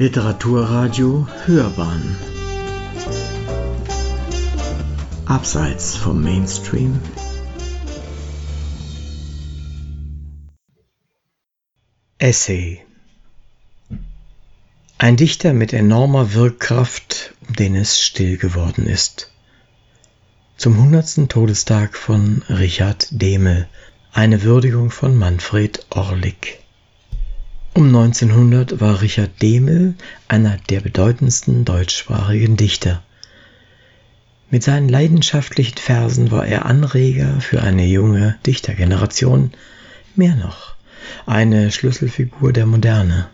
Literaturradio Hörbahn Abseits vom Mainstream Essay Ein Dichter mit enormer Wirkkraft, um den es still geworden ist. Zum hundertsten Todestag von Richard Dehmel, eine Würdigung von Manfred Orlik. Um 1900 war Richard Dehmel einer der bedeutendsten deutschsprachigen Dichter. Mit seinen leidenschaftlichen Versen war er Anreger für eine junge Dichtergeneration, mehr noch, eine Schlüsselfigur der Moderne.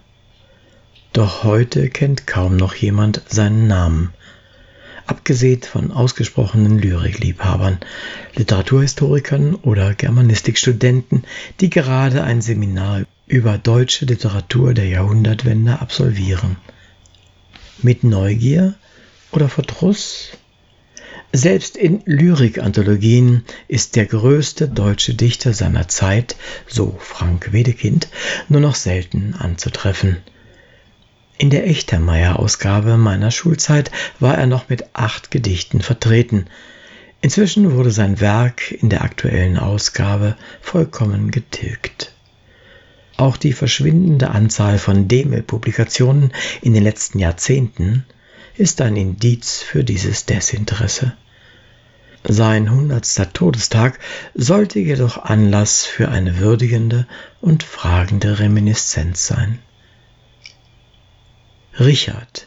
Doch heute kennt kaum noch jemand seinen Namen, abgesehen von ausgesprochenen Lyrikliebhabern, Literaturhistorikern oder Germanistikstudenten, die gerade ein Seminar über deutsche Literatur der Jahrhundertwende absolvieren. Mit Neugier oder Verdruss? Selbst in Lyrikanthologien ist der größte deutsche Dichter seiner Zeit, so Frank Wedekind, nur noch selten anzutreffen. In der Echtermeier-Ausgabe meiner Schulzeit war er noch mit acht Gedichten vertreten. Inzwischen wurde sein Werk in der aktuellen Ausgabe vollkommen getilgt. Auch die verschwindende Anzahl von Demel-Publikationen in den letzten Jahrzehnten ist ein Indiz für dieses Desinteresse. Sein hundertster Todestag sollte jedoch Anlass für eine würdigende und fragende Reminiszenz sein. Richard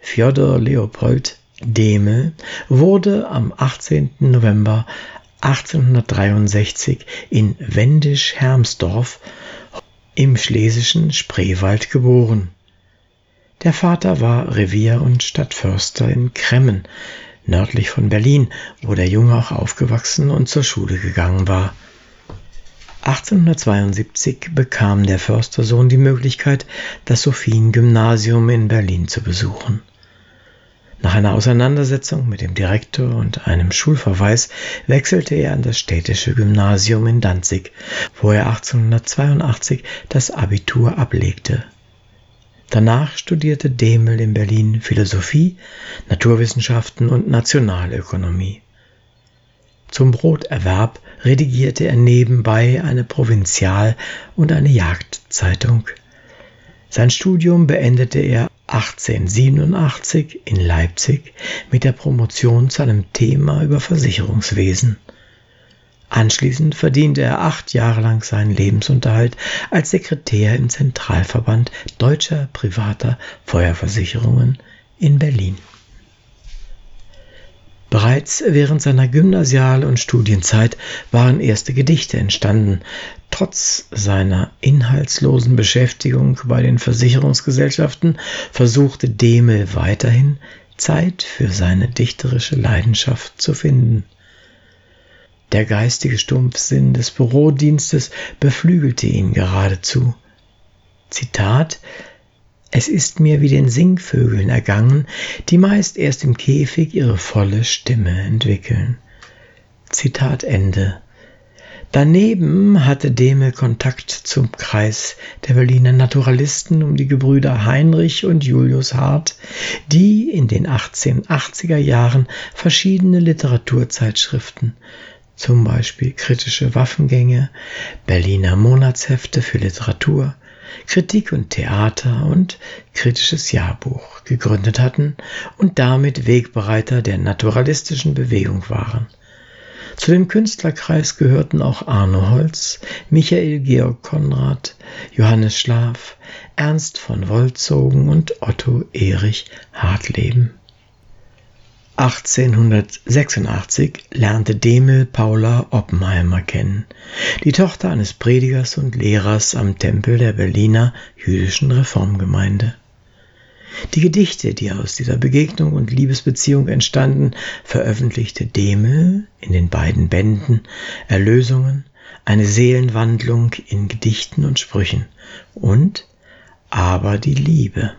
Fjodor Leopold Demel wurde am 18. November 1863 in Wendisch-Hermsdorf im schlesischen Spreewald geboren. Der Vater war Revier- und Stadtförster in Kremmen, nördlich von Berlin, wo der Junge auch aufgewachsen und zur Schule gegangen war. 1872 bekam der Förstersohn die Möglichkeit, das Sophien-Gymnasium in Berlin zu besuchen. Nach einer Auseinandersetzung mit dem Direktor und einem Schulverweis wechselte er an das städtische Gymnasium in Danzig, wo er 1882 das Abitur ablegte. Danach studierte Demel in Berlin Philosophie, Naturwissenschaften und Nationalökonomie. Zum Broterwerb redigierte er nebenbei eine Provinzial- und eine Jagdzeitung. Sein Studium beendete er 1887 in Leipzig mit der Promotion zu einem Thema über Versicherungswesen. Anschließend verdiente er acht Jahre lang seinen Lebensunterhalt als Sekretär im Zentralverband deutscher privater Feuerversicherungen in Berlin. Bereits während seiner Gymnasial- und Studienzeit waren erste Gedichte entstanden. Trotz seiner inhaltslosen Beschäftigung bei den Versicherungsgesellschaften versuchte Demel weiterhin Zeit für seine dichterische Leidenschaft zu finden. Der geistige Stumpfsinn des Bürodienstes beflügelte ihn geradezu. Zitat es ist mir wie den Singvögeln ergangen, die meist erst im Käfig ihre volle Stimme entwickeln. Zitat Ende. Daneben hatte Demel Kontakt zum Kreis der Berliner Naturalisten um die Gebrüder Heinrich und Julius Hart, die in den 1880er Jahren verschiedene Literaturzeitschriften, zum Beispiel kritische Waffengänge, Berliner Monatshefte für Literatur, Kritik und Theater und kritisches Jahrbuch gegründet hatten und damit Wegbereiter der naturalistischen Bewegung waren. Zu dem Künstlerkreis gehörten auch Arno Holz, Michael Georg Konrad, Johannes Schlaf, Ernst von Wolzogen und Otto Erich Hartleben. 1886 lernte Demel Paula Oppenheimer kennen, die Tochter eines Predigers und Lehrers am Tempel der Berliner jüdischen Reformgemeinde. Die Gedichte, die aus dieser Begegnung und Liebesbeziehung entstanden, veröffentlichte Demel in den beiden Bänden Erlösungen, eine Seelenwandlung in Gedichten und Sprüchen und Aber die Liebe.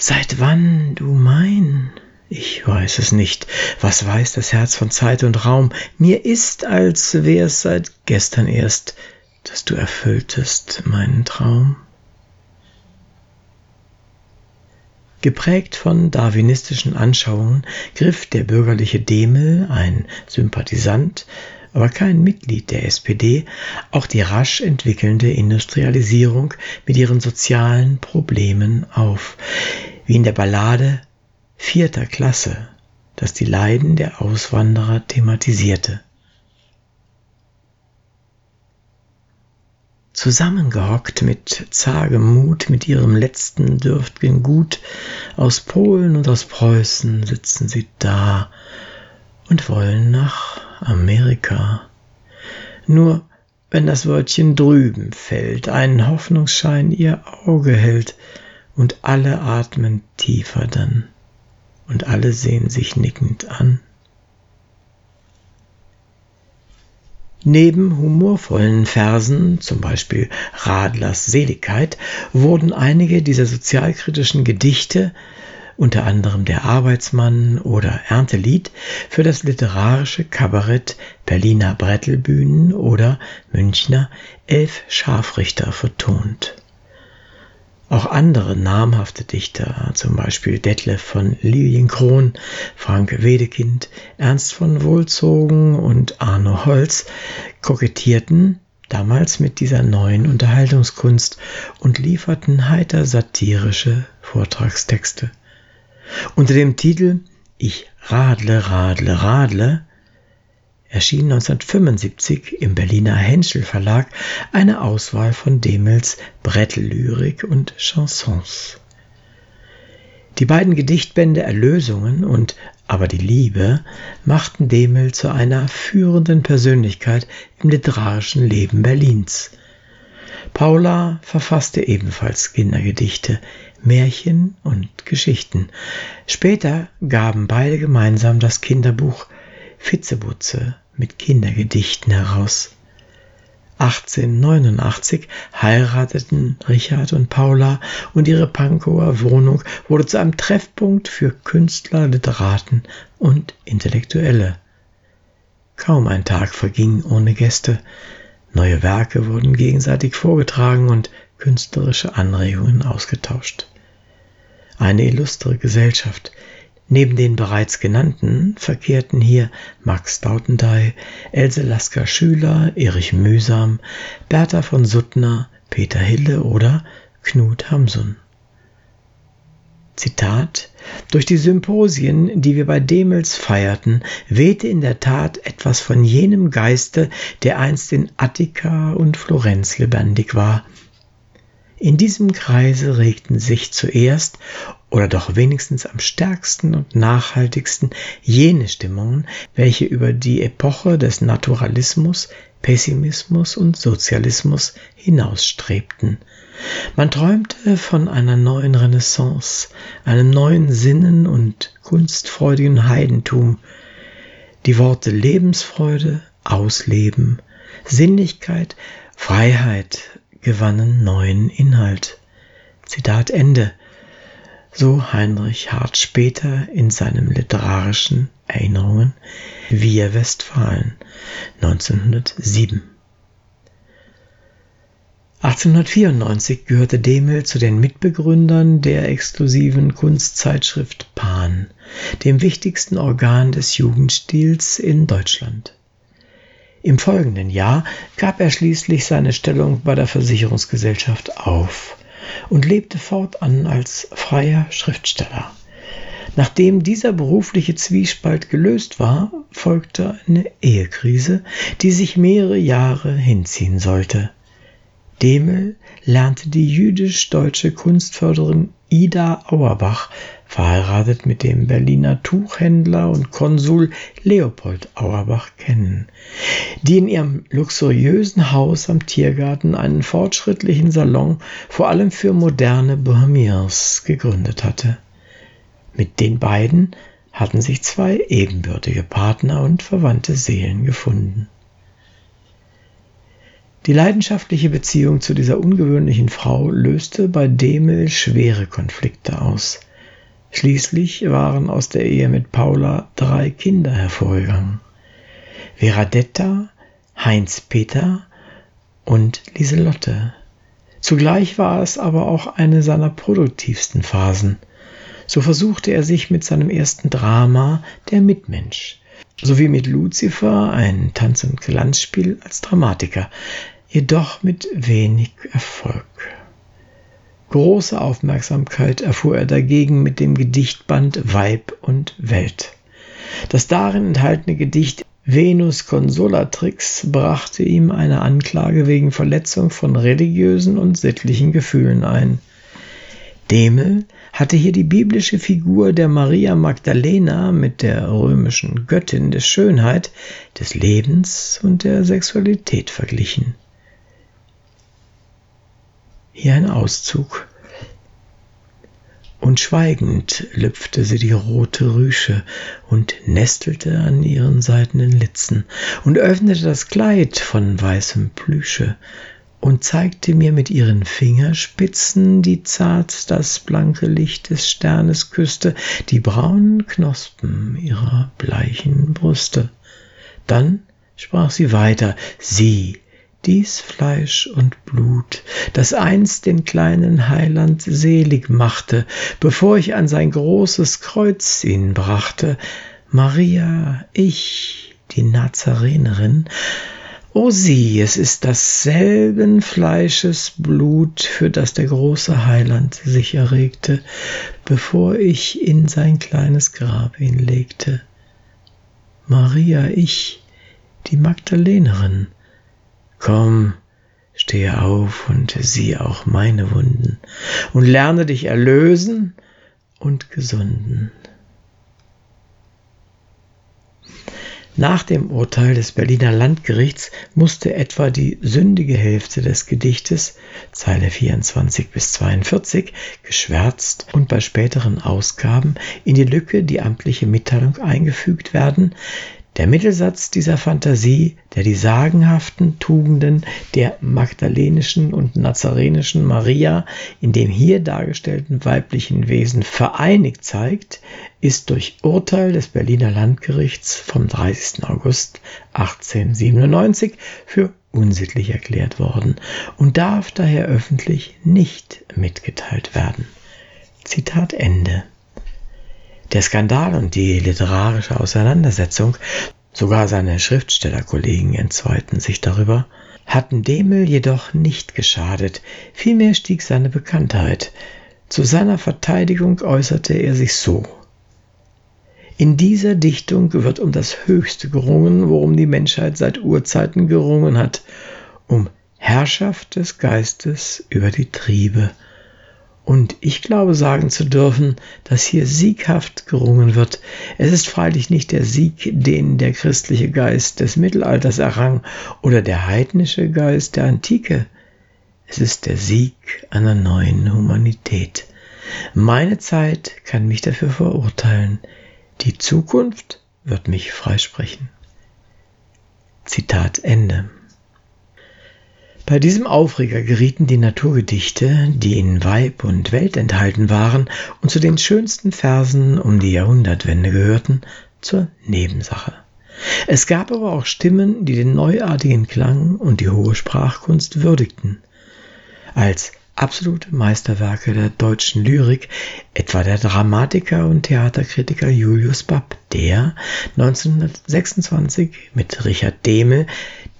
Seit wann du mein? Ich weiß es nicht. Was weiß das Herz von Zeit und Raum? Mir ist, als wär's seit gestern erst. dass du erfülltest meinen Traum. Geprägt von darwinistischen Anschauungen griff der bürgerliche Demel, ein Sympathisant, aber kein Mitglied der SPD, auch die rasch entwickelnde Industrialisierung mit ihren sozialen Problemen auf, wie in der Ballade Vierter Klasse, das die Leiden der Auswanderer thematisierte. Zusammengehockt mit zagem Mut, mit ihrem letzten dürftigen Gut, aus Polen und aus Preußen sitzen sie da und wollen nach Amerika. Nur wenn das Wörtchen drüben fällt, einen Hoffnungsschein ihr Auge hält, und alle atmen tiefer dann, und alle sehen sich nickend an. Neben humorvollen Versen, zum Beispiel Radlers Seligkeit, wurden einige dieser sozialkritischen Gedichte, unter anderem Der Arbeitsmann oder Erntelied, für das literarische Kabarett Berliner Brettelbühnen oder Münchner Elf Scharfrichter vertont. Auch andere namhafte Dichter, zum Beispiel Detlef von Lilienkron, Frank Wedekind, Ernst von Wohlzogen und Arno Holz, kokettierten damals mit dieser neuen Unterhaltungskunst und lieferten heiter satirische Vortragstexte. Unter dem Titel Ich radle, radle, radle erschien 1975 im Berliner Henschel Verlag eine Auswahl von Demels Brettellyrik und Chansons. Die beiden Gedichtbände Erlösungen und Aber die Liebe machten Demel zu einer führenden Persönlichkeit im literarischen Leben Berlins. Paula verfasste ebenfalls Kindergedichte, Märchen und Geschichten. Später gaben beide gemeinsam das Kinderbuch Fitzebutze mit Kindergedichten heraus. 1889 heirateten Richard und Paula und ihre Pankower Wohnung wurde zu einem Treffpunkt für Künstler, Literaten und Intellektuelle. Kaum ein Tag verging ohne Gäste. Neue Werke wurden gegenseitig vorgetragen und künstlerische Anregungen ausgetauscht. Eine illustre Gesellschaft, Neben den bereits genannten verkehrten hier Max Dautendey, Else Lasker-Schüler, Erich Mühsam, Bertha von Suttner, Peter Hille oder Knut Hamsun. Zitat Durch die Symposien, die wir bei Demels feierten, wehte in der Tat etwas von jenem Geiste, der einst in Attika und Florenz lebendig war. In diesem Kreise regten sich zuerst oder doch wenigstens am stärksten und nachhaltigsten jene Stimmungen, welche über die Epoche des Naturalismus, Pessimismus und Sozialismus hinausstrebten. Man träumte von einer neuen Renaissance, einem neuen Sinnen und kunstfreudigen Heidentum. Die Worte Lebensfreude, Ausleben, Sinnlichkeit, Freiheit gewannen neuen Inhalt. Zitat Ende so Heinrich Hart später in seinem literarischen Erinnerungen Wir Westfalen 1907. 1894 gehörte Demel zu den Mitbegründern der exklusiven Kunstzeitschrift Pan, dem wichtigsten Organ des Jugendstils in Deutschland. Im folgenden Jahr gab er schließlich seine Stellung bei der Versicherungsgesellschaft auf und lebte fortan als freier Schriftsteller. Nachdem dieser berufliche Zwiespalt gelöst war, folgte eine Ehekrise, die sich mehrere Jahre hinziehen sollte. Demel lernte die jüdisch-deutsche Kunstförderin Ida Auerbach, verheiratet mit dem Berliner Tuchhändler und Konsul Leopold Auerbach, kennen, die in ihrem luxuriösen Haus am Tiergarten einen fortschrittlichen Salon vor allem für moderne Bohemians gegründet hatte. Mit den beiden hatten sich zwei ebenbürtige Partner und verwandte Seelen gefunden. Die leidenschaftliche Beziehung zu dieser ungewöhnlichen Frau löste bei Demel schwere Konflikte aus. Schließlich waren aus der Ehe mit Paula drei Kinder hervorgegangen. Veradetta, Heinz Peter und Lieselotte. Zugleich war es aber auch eine seiner produktivsten Phasen. So versuchte er sich mit seinem ersten Drama Der Mitmensch sowie mit Lucifer ein Tanz- und Glanzspiel als Dramatiker, jedoch mit wenig Erfolg. Große Aufmerksamkeit erfuhr er dagegen mit dem Gedichtband Weib und Welt. Das darin enthaltene Gedicht Venus Consolatrix brachte ihm eine Anklage wegen Verletzung von religiösen und sittlichen Gefühlen ein. Demel hatte hier die biblische Figur der Maria Magdalena mit der römischen Göttin der Schönheit, des Lebens und der Sexualität verglichen. Hier ein Auszug und schweigend lüpfte sie die rote Rüsche und nestelte an ihren seidenen Litzen und öffnete das Kleid von weißem Plüsche und zeigte mir mit ihren Fingerspitzen, die zart das blanke Licht des Sternes küsste, die braunen Knospen ihrer bleichen Brüste. Dann sprach sie weiter, sie, dies Fleisch und Blut, das einst den kleinen Heiland selig machte, bevor ich an sein großes Kreuz ihn brachte, Maria, ich, die Nazarenerin, O sieh, es ist dasselben Fleisches Blut, für das der große Heiland sich erregte, bevor ich in sein kleines Grab ihn legte. Maria, ich, die Magdalenerin, Komm, stehe auf und sieh auch meine Wunden und lerne dich erlösen und gesunden. Nach dem Urteil des Berliner Landgerichts musste etwa die sündige Hälfte des Gedichtes, Zeile 24 bis 42, geschwärzt und bei späteren Ausgaben in die Lücke die amtliche Mitteilung eingefügt werden, der Mittelsatz dieser Fantasie, der die sagenhaften Tugenden der magdalenischen und nazarenischen Maria in dem hier dargestellten weiblichen Wesen vereinigt zeigt, ist durch Urteil des Berliner Landgerichts vom 30. August 1897 für unsittlich erklärt worden und darf daher öffentlich nicht mitgeteilt werden. Zitat Ende. Der Skandal und die literarische Auseinandersetzung, sogar seine Schriftstellerkollegen entzweiten sich darüber, hatten Demel jedoch nicht geschadet, vielmehr stieg seine Bekanntheit. Zu seiner Verteidigung äußerte er sich so. In dieser Dichtung wird um das Höchste gerungen, worum die Menschheit seit Urzeiten gerungen hat, um Herrschaft des Geistes über die Triebe und ich glaube sagen zu dürfen, dass hier sieghaft gerungen wird. Es ist freilich nicht der Sieg, den der christliche Geist des Mittelalters errang oder der heidnische Geist der Antike. Es ist der Sieg einer neuen Humanität. Meine Zeit kann mich dafür verurteilen. Die Zukunft wird mich freisprechen. Zitat Ende. Bei diesem Aufreger gerieten die Naturgedichte, die in Weib und Welt enthalten waren und zu den schönsten Versen um die Jahrhundertwende gehörten, zur Nebensache. Es gab aber auch Stimmen, die den neuartigen Klang und die hohe Sprachkunst würdigten. Als absolute Meisterwerke der deutschen Lyrik, etwa der Dramatiker und Theaterkritiker Julius Babb, der 1926 mit Richard Dehmel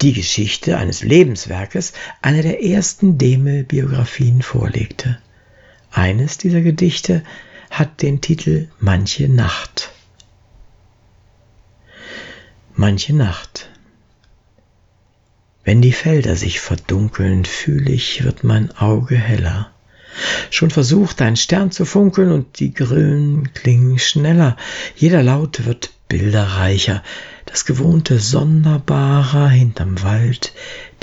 die Geschichte eines Lebenswerkes, eine der ersten Demel-Biografien vorlegte. Eines dieser Gedichte hat den Titel Manche Nacht. Manche Nacht. Wenn die Felder sich verdunkeln, fühl ich, wird mein Auge heller. Schon versucht ein Stern zu funkeln und die Grillen klingen schneller. Jeder Laut wird bilderreicher, das Gewohnte sonderbarer hinterm Wald,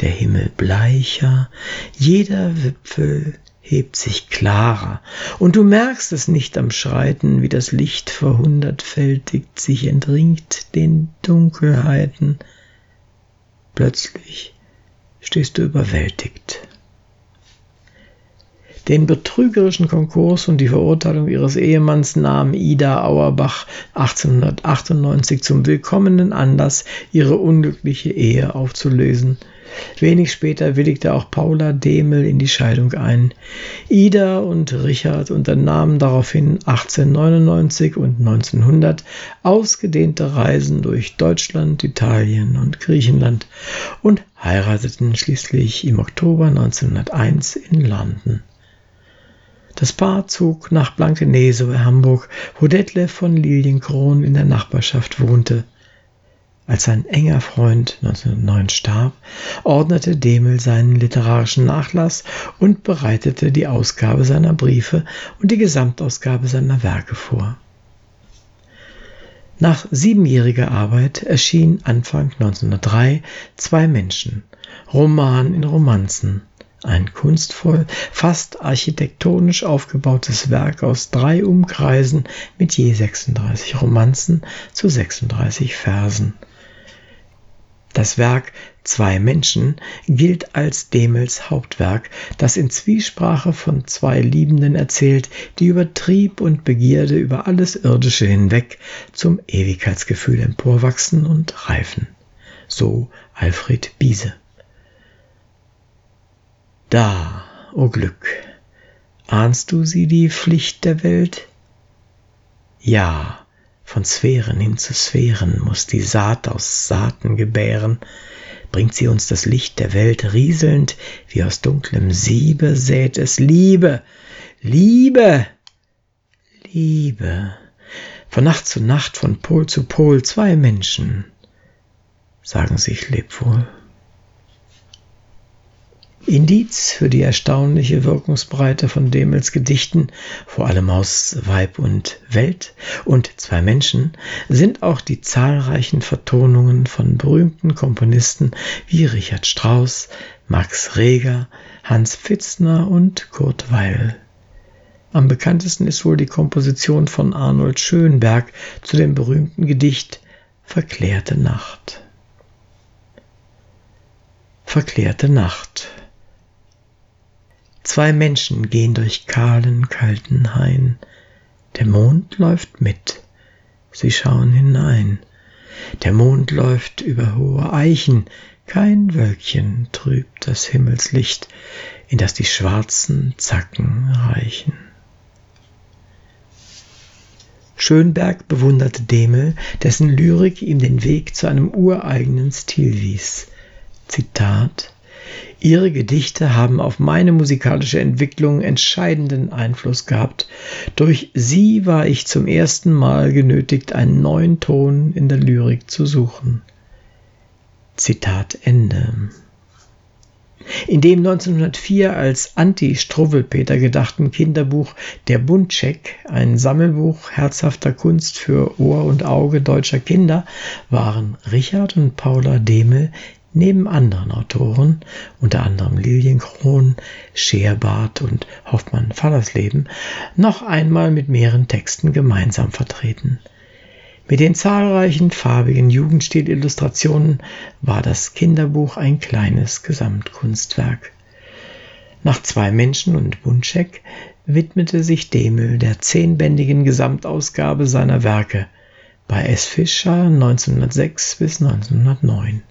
der Himmel bleicher, jeder Wipfel hebt sich klarer, und du merkst es nicht am Schreiten, wie das Licht verhundertfältigt sich entringt den Dunkelheiten. Plötzlich stehst du überwältigt. Den betrügerischen Konkurs und die Verurteilung ihres Ehemanns nahm Ida Auerbach 1898 zum willkommenen Anlass, ihre unglückliche Ehe aufzulösen. Wenig später willigte auch Paula Demel in die Scheidung ein. Ida und Richard unternahmen daraufhin 1899 und 1900 ausgedehnte Reisen durch Deutschland, Italien und Griechenland und heirateten schließlich im Oktober 1901 in London. Das Paar zog nach Blankenese bei Hamburg, wo Detlef von Lilienkron in der Nachbarschaft wohnte. Als sein enger Freund 1909 starb, ordnete Demel seinen literarischen Nachlass und bereitete die Ausgabe seiner Briefe und die Gesamtausgabe seiner Werke vor. Nach siebenjähriger Arbeit erschien Anfang 1903 Zwei Menschen, Roman in Romanzen, ein kunstvoll, fast architektonisch aufgebautes Werk aus drei Umkreisen mit je 36 Romanzen zu 36 Versen das Werk Zwei Menschen gilt als Demels Hauptwerk, das in Zwiesprache von zwei Liebenden erzählt, die über Trieb und Begierde über alles Irdische hinweg zum Ewigkeitsgefühl emporwachsen und reifen. So Alfred Biese. Da, o oh Glück, ahnst du sie die Pflicht der Welt? Ja, von Sphären hin zu Sphären muss die Saat aus Saaten gebären, bringt sie uns das Licht der Welt rieselnd, wie aus dunklem Siebe sät es Liebe, Liebe, Liebe. Von Nacht zu Nacht, von Pol zu Pol, zwei Menschen sagen sich Lebwohl. Indiz für die erstaunliche Wirkungsbreite von Demels Gedichten, vor allem aus Weib und Welt und zwei Menschen, sind auch die zahlreichen Vertonungen von berühmten Komponisten wie Richard Strauss, Max Reger, Hans Pfitzner und Kurt Weil. Am bekanntesten ist wohl die Komposition von Arnold Schönberg zu dem berühmten Gedicht Verklärte Nacht. Verklärte Nacht Zwei Menschen gehen durch kahlen, kalten Hain. Der Mond läuft mit. Sie schauen hinein. Der Mond läuft über hohe Eichen. Kein Wölkchen trübt das Himmelslicht, in das die schwarzen Zacken reichen. Schönberg bewunderte Demel, dessen Lyrik ihm den Weg zu einem ureigenen Stil wies. Zitat Ihre Gedichte haben auf meine musikalische Entwicklung entscheidenden Einfluss gehabt. Durch sie war ich zum ersten Mal genötigt, einen neuen Ton in der Lyrik zu suchen. Zitat Ende. In dem 1904 als Anti-Struwwelpeter gedachten Kinderbuch Der Buntscheck, ein Sammelbuch herzhafter Kunst für Ohr und Auge deutscher Kinder, waren Richard und Paula Demel neben anderen Autoren, unter anderem Lilienkron, Scheerbart und Hoffmann Fallersleben, noch einmal mit mehreren Texten gemeinsam vertreten. Mit den zahlreichen farbigen Jugendstil-Illustrationen war das Kinderbuch ein kleines Gesamtkunstwerk. Nach zwei Menschen und Bunschek widmete sich Demel der zehnbändigen Gesamtausgabe seiner Werke bei S. Fischer 1906 bis 1909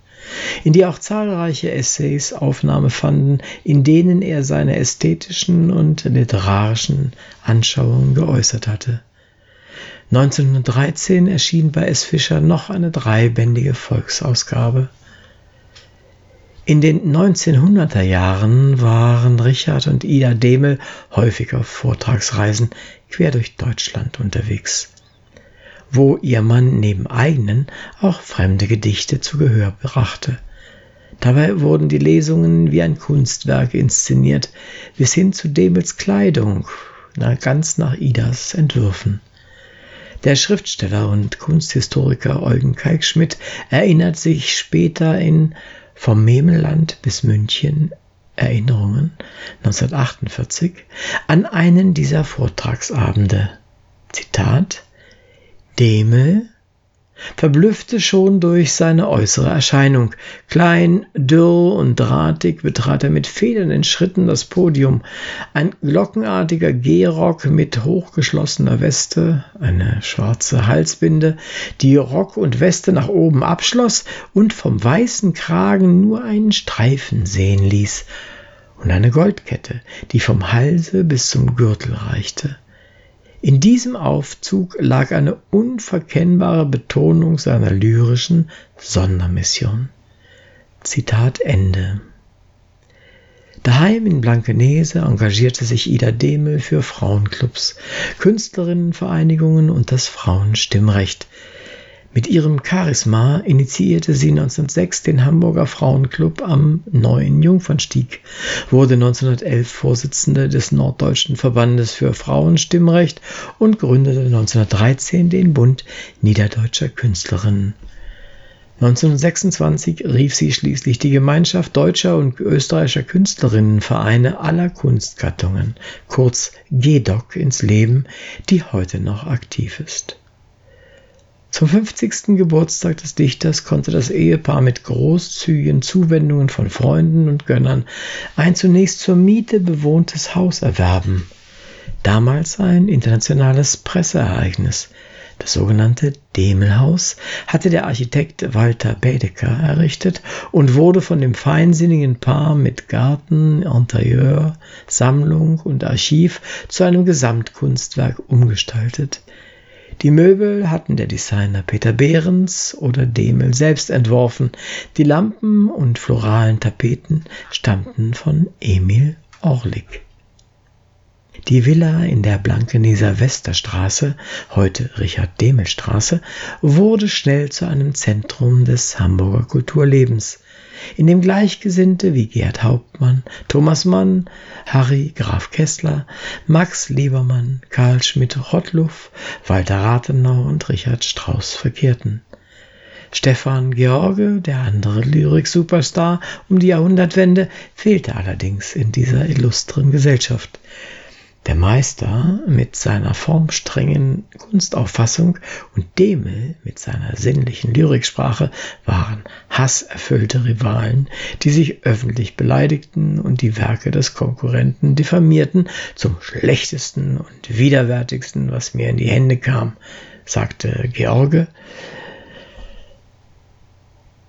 in die auch zahlreiche Essays Aufnahme fanden, in denen er seine ästhetischen und literarischen Anschauungen geäußert hatte. 1913 erschien bei S. Fischer noch eine dreibändige Volksausgabe. In den 1900er Jahren waren Richard und Ida Demel häufig auf Vortragsreisen quer durch Deutschland unterwegs wo ihr Mann neben eigenen auch fremde Gedichte zu Gehör brachte. Dabei wurden die Lesungen wie ein Kunstwerk inszeniert, bis hin zu Demels Kleidung, ganz nach Idas Entwürfen. Der Schriftsteller und Kunsthistoriker Eugen Kalkschmidt erinnert sich später in Vom Memelland bis München Erinnerungen 1948 an einen dieser Vortragsabende. Zitat Demel verblüffte schon durch seine äußere Erscheinung. Klein, dürr und drahtig betrat er mit federnden Schritten das Podium. Ein glockenartiger Gehrock mit hochgeschlossener Weste, eine schwarze Halsbinde, die Rock und Weste nach oben abschloss und vom weißen Kragen nur einen Streifen sehen ließ, und eine Goldkette, die vom Halse bis zum Gürtel reichte. In diesem Aufzug lag eine unverkennbare Betonung seiner lyrischen Sondermission. Zitat Ende. Daheim in Blankenese engagierte sich Ida Demel für Frauenclubs, Künstlerinnenvereinigungen und das Frauenstimmrecht. Mit ihrem Charisma initiierte sie 1906 den Hamburger Frauenclub am Neuen Jungfernstieg, wurde 1911 Vorsitzende des Norddeutschen Verbandes für Frauenstimmrecht und gründete 1913 den Bund Niederdeutscher Künstlerinnen. 1926 rief sie schließlich die Gemeinschaft deutscher und österreichischer Künstlerinnenvereine aller Kunstgattungen, kurz GEDOC, ins Leben, die heute noch aktiv ist. Zum 50. Geburtstag des Dichters konnte das Ehepaar mit großzügigen Zuwendungen von Freunden und Gönnern ein zunächst zur Miete bewohntes Haus erwerben. Damals ein internationales Presseereignis. Das sogenannte Demelhaus hatte der Architekt Walter Baedeker errichtet und wurde von dem feinsinnigen Paar mit Garten, Interieur, Sammlung und Archiv zu einem Gesamtkunstwerk umgestaltet. Die Möbel hatten der Designer Peter Behrens oder Demel selbst entworfen. Die Lampen und floralen Tapeten stammten von Emil Orlik. Die Villa in der Blankeneser Westerstraße, heute Richard-Demel-Straße, wurde schnell zu einem Zentrum des Hamburger Kulturlebens in dem Gleichgesinnte wie Gerd Hauptmann, Thomas Mann, Harry Graf Kessler, Max Liebermann, Karl Schmidt-Rottluff, Walter Rathenau und Richard Strauss verkehrten. Stefan George, der andere Lyrik-Superstar um die Jahrhundertwende, fehlte allerdings in dieser illustren Gesellschaft. Der Meister mit seiner formstrengen Kunstauffassung und Demel mit seiner sinnlichen Lyriksprache waren hasserfüllte Rivalen, die sich öffentlich beleidigten und die Werke des Konkurrenten diffamierten zum schlechtesten und widerwärtigsten, was mir in die Hände kam, sagte George,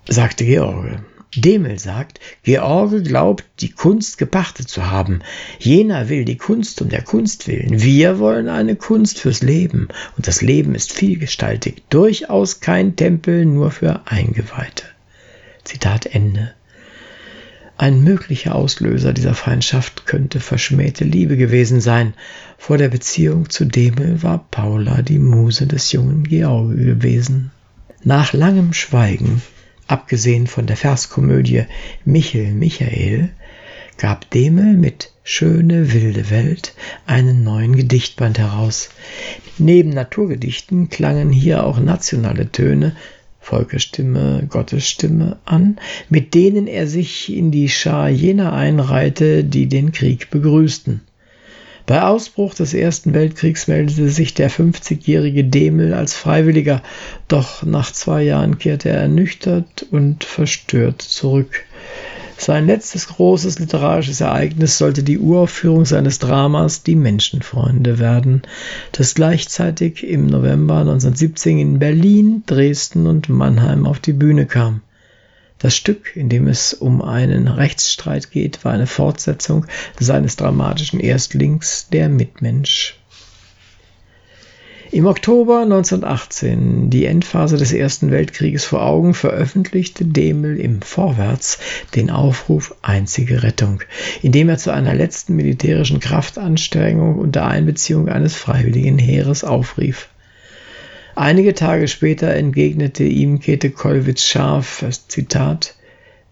sagte George. Demel sagt, George glaubt, die Kunst gepachtet zu haben. Jener will die Kunst um der Kunst willen. Wir wollen eine Kunst fürs Leben. Und das Leben ist vielgestaltig. Durchaus kein Tempel nur für Eingeweihte. Zitat Ende. Ein möglicher Auslöser dieser Feindschaft könnte verschmähte Liebe gewesen sein. Vor der Beziehung zu Demel war Paula die Muse des jungen George gewesen. Nach langem Schweigen Abgesehen von der Verskomödie Michel Michael gab Demel mit Schöne wilde Welt einen neuen Gedichtband heraus. Neben Naturgedichten klangen hier auch nationale Töne, Volkerstimme, Gottesstimme an, mit denen er sich in die Schar jener einreihte, die den Krieg begrüßten. Bei Ausbruch des Ersten Weltkriegs meldete sich der 50-jährige Demel als Freiwilliger, doch nach zwei Jahren kehrte er ernüchtert und verstört zurück. Sein letztes großes literarisches Ereignis sollte die Uraufführung seines Dramas Die Menschenfreunde werden, das gleichzeitig im November 1917 in Berlin, Dresden und Mannheim auf die Bühne kam. Das Stück, in dem es um einen Rechtsstreit geht, war eine Fortsetzung seines dramatischen Erstlings Der Mitmensch. Im Oktober 1918, die Endphase des Ersten Weltkrieges vor Augen, veröffentlichte Demel im Vorwärts den Aufruf Einzige Rettung, indem er zu einer letzten militärischen Kraftanstrengung unter Einbeziehung eines freiwilligen Heeres aufrief. Einige Tage später entgegnete ihm Käthe Kollwitz scharf, Zitat,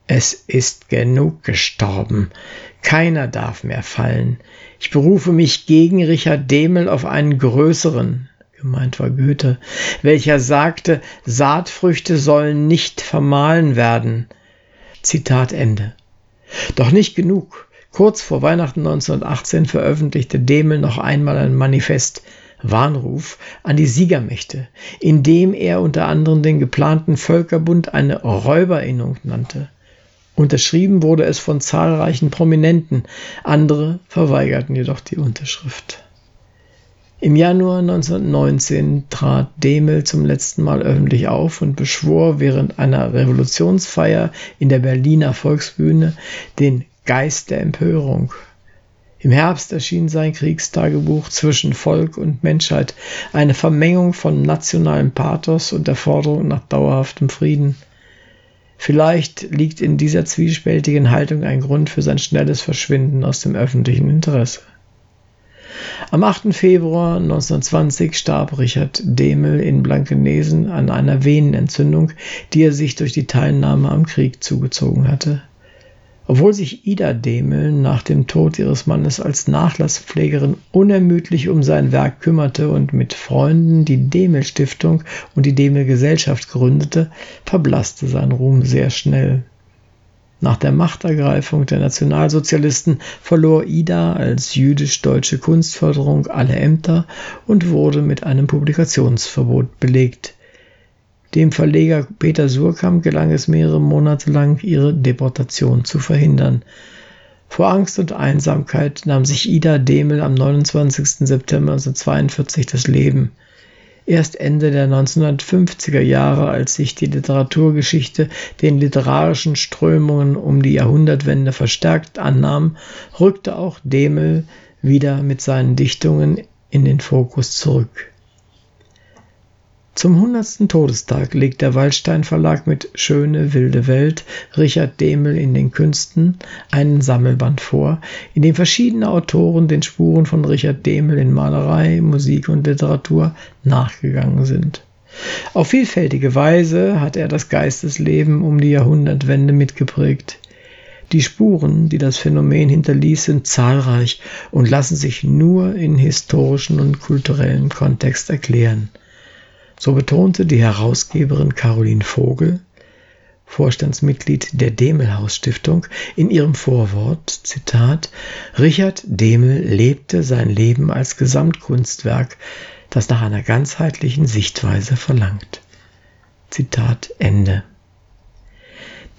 es ist genug gestorben. Keiner darf mehr fallen. Ich berufe mich gegen Richard Demel auf einen größeren, gemeint war Goethe, welcher sagte, Saatfrüchte sollen nicht vermahlen werden. Zitat Ende. Doch nicht genug. Kurz vor Weihnachten 1918 veröffentlichte Demel noch einmal ein Manifest, Warnruf an die Siegermächte, indem er unter anderem den geplanten Völkerbund eine Räuberinnung nannte. Unterschrieben wurde es von zahlreichen Prominenten, andere verweigerten jedoch die Unterschrift. Im Januar 1919 trat Demel zum letzten Mal öffentlich auf und beschwor während einer Revolutionsfeier in der Berliner Volksbühne den Geist der Empörung. Im Herbst erschien sein Kriegstagebuch zwischen Volk und Menschheit, eine Vermengung von nationalem Pathos und der Forderung nach dauerhaftem Frieden. Vielleicht liegt in dieser zwiespältigen Haltung ein Grund für sein schnelles Verschwinden aus dem öffentlichen Interesse. Am 8. Februar 1920 starb Richard Demel in Blankenesen an einer Venenentzündung, die er sich durch die Teilnahme am Krieg zugezogen hatte. Obwohl sich Ida Demel nach dem Tod ihres Mannes als Nachlasspflegerin unermüdlich um sein Werk kümmerte und mit Freunden die Demel Stiftung und die Demel Gesellschaft gründete, verblasste sein Ruhm sehr schnell. Nach der Machtergreifung der Nationalsozialisten verlor Ida als jüdisch-deutsche Kunstförderung alle Ämter und wurde mit einem Publikationsverbot belegt. Dem Verleger Peter Surkamp gelang es mehrere Monate lang, ihre Deportation zu verhindern. Vor Angst und Einsamkeit nahm sich Ida Demel am 29. September 1942 das Leben. Erst Ende der 1950er Jahre, als sich die Literaturgeschichte den literarischen Strömungen um die Jahrhundertwende verstärkt annahm, rückte auch Demel wieder mit seinen Dichtungen in den Fokus zurück. Zum 100. Todestag legt der Waldstein Verlag mit Schöne wilde Welt Richard Demel in den Künsten einen Sammelband vor, in dem verschiedene Autoren den Spuren von Richard Demel in Malerei, Musik und Literatur nachgegangen sind. Auf vielfältige Weise hat er das Geistesleben um die Jahrhundertwende mitgeprägt. Die Spuren, die das Phänomen hinterließ, sind zahlreich und lassen sich nur in historischen und kulturellen Kontext erklären. So betonte die Herausgeberin Caroline Vogel, Vorstandsmitglied der Demelhaus Stiftung, in ihrem Vorwort, Zitat, Richard Demel lebte sein Leben als Gesamtkunstwerk, das nach einer ganzheitlichen Sichtweise verlangt. Zitat Ende.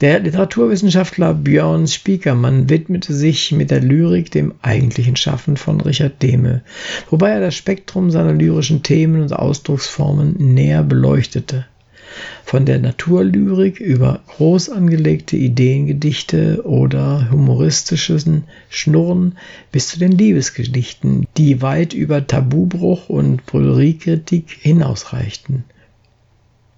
Der Literaturwissenschaftler Björn Spiekermann widmete sich mit der Lyrik dem eigentlichen Schaffen von Richard Dehmel, wobei er das Spektrum seiner lyrischen Themen und Ausdrucksformen näher beleuchtete. Von der Naturlyrik über groß angelegte Ideengedichte oder humoristischen Schnurren bis zu den Liebesgedichten, die weit über Tabubruch und Brüderiekritik hinausreichten.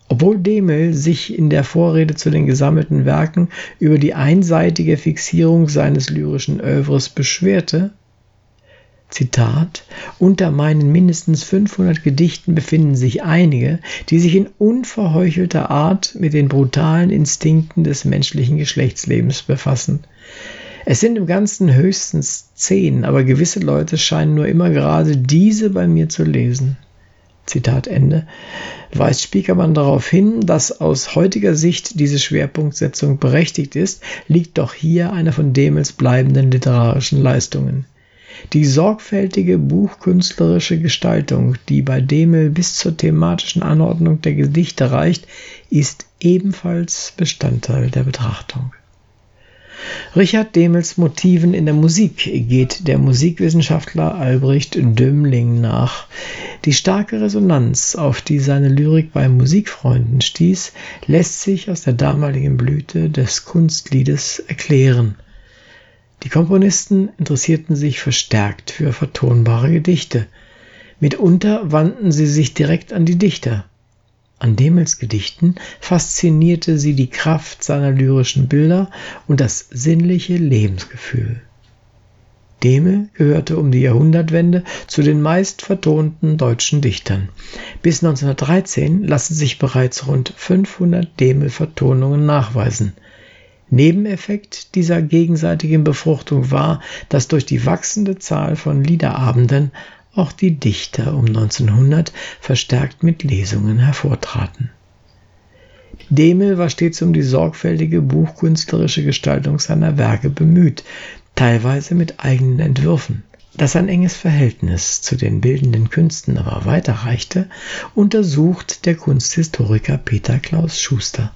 Obwohl Demel sich in der Vorrede zu den gesammelten Werken über die einseitige Fixierung seines lyrischen Övres beschwerte, Zitat, unter meinen mindestens 500 Gedichten befinden sich einige, die sich in unverheuchelter Art mit den brutalen Instinkten des menschlichen Geschlechtslebens befassen. Es sind im Ganzen höchstens zehn, aber gewisse Leute scheinen nur immer gerade diese bei mir zu lesen. Zitat Ende, weist Spiekermann darauf hin, dass aus heutiger Sicht diese Schwerpunktsetzung berechtigt ist, liegt doch hier eine von Demels bleibenden literarischen Leistungen. Die sorgfältige buchkünstlerische Gestaltung, die bei Demel bis zur thematischen Anordnung der Gedichte reicht, ist ebenfalls Bestandteil der Betrachtung. Richard Demels Motiven in der Musik geht der Musikwissenschaftler Albrecht Dömling nach. Die starke Resonanz, auf die seine Lyrik bei Musikfreunden stieß, lässt sich aus der damaligen Blüte des Kunstliedes erklären. Die Komponisten interessierten sich verstärkt für vertonbare Gedichte. Mitunter wandten sie sich direkt an die Dichter. An Demels Gedichten faszinierte sie die Kraft seiner lyrischen Bilder und das sinnliche Lebensgefühl. Demel gehörte um die Jahrhundertwende zu den meist vertonten deutschen Dichtern. Bis 1913 lassen sich bereits rund 500 Demel-Vertonungen nachweisen. Nebeneffekt dieser gegenseitigen Befruchtung war, dass durch die wachsende Zahl von Liederabenden auch die Dichter um 1900 verstärkt mit Lesungen hervortraten. Demel war stets um die sorgfältige buchkünstlerische Gestaltung seiner Werke bemüht, teilweise mit eigenen Entwürfen. Dass ein enges Verhältnis zu den bildenden Künsten aber weiterreichte, untersucht der Kunsthistoriker Peter Klaus Schuster.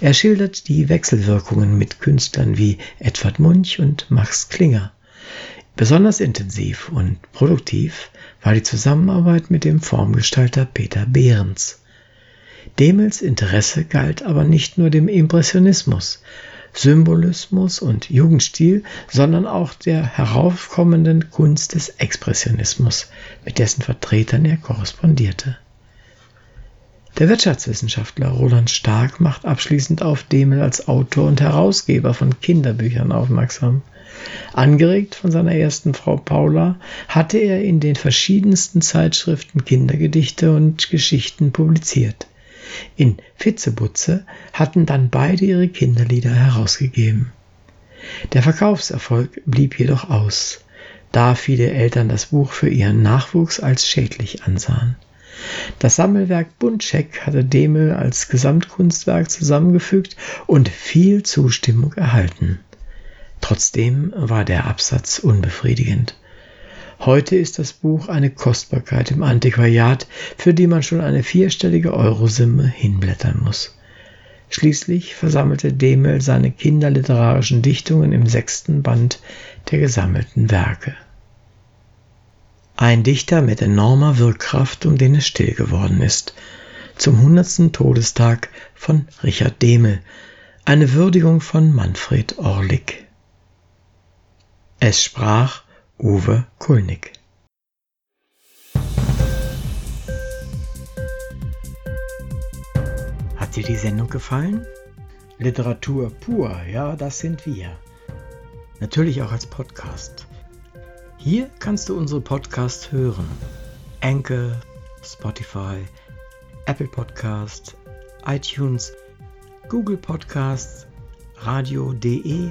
Er schildert die Wechselwirkungen mit Künstlern wie Edvard Munch und Max Klinger. Besonders intensiv und produktiv war die Zusammenarbeit mit dem Formgestalter Peter Behrens. Demels Interesse galt aber nicht nur dem Impressionismus, Symbolismus und Jugendstil, sondern auch der heraufkommenden Kunst des Expressionismus, mit dessen Vertretern er korrespondierte. Der Wirtschaftswissenschaftler Roland Stark macht abschließend auf Demel als Autor und Herausgeber von Kinderbüchern aufmerksam. Angeregt von seiner ersten Frau Paula hatte er in den verschiedensten Zeitschriften Kindergedichte und Geschichten publiziert. In Fitzebutze hatten dann beide ihre Kinderlieder herausgegeben. Der Verkaufserfolg blieb jedoch aus, da viele Eltern das Buch für ihren Nachwuchs als schädlich ansahen. Das Sammelwerk Buntscheck hatte Demel als Gesamtkunstwerk zusammengefügt und viel Zustimmung erhalten. Trotzdem war der Absatz unbefriedigend. Heute ist das Buch eine Kostbarkeit im Antiquariat, für die man schon eine vierstellige Eurosumme hinblättern muss. Schließlich versammelte Demel seine kinderliterarischen Dichtungen im sechsten Band der gesammelten Werke. Ein Dichter mit enormer Wirkkraft, um den es still geworden ist. Zum hundertsten Todestag von Richard Demel. Eine Würdigung von Manfred Orlik. Es sprach Uwe Kulnig. Hat dir die Sendung gefallen? Literatur pur, ja, das sind wir. Natürlich auch als Podcast. Hier kannst du unsere Podcasts hören. Anchor, Spotify, Apple Podcasts, iTunes, Google Podcasts, radio.de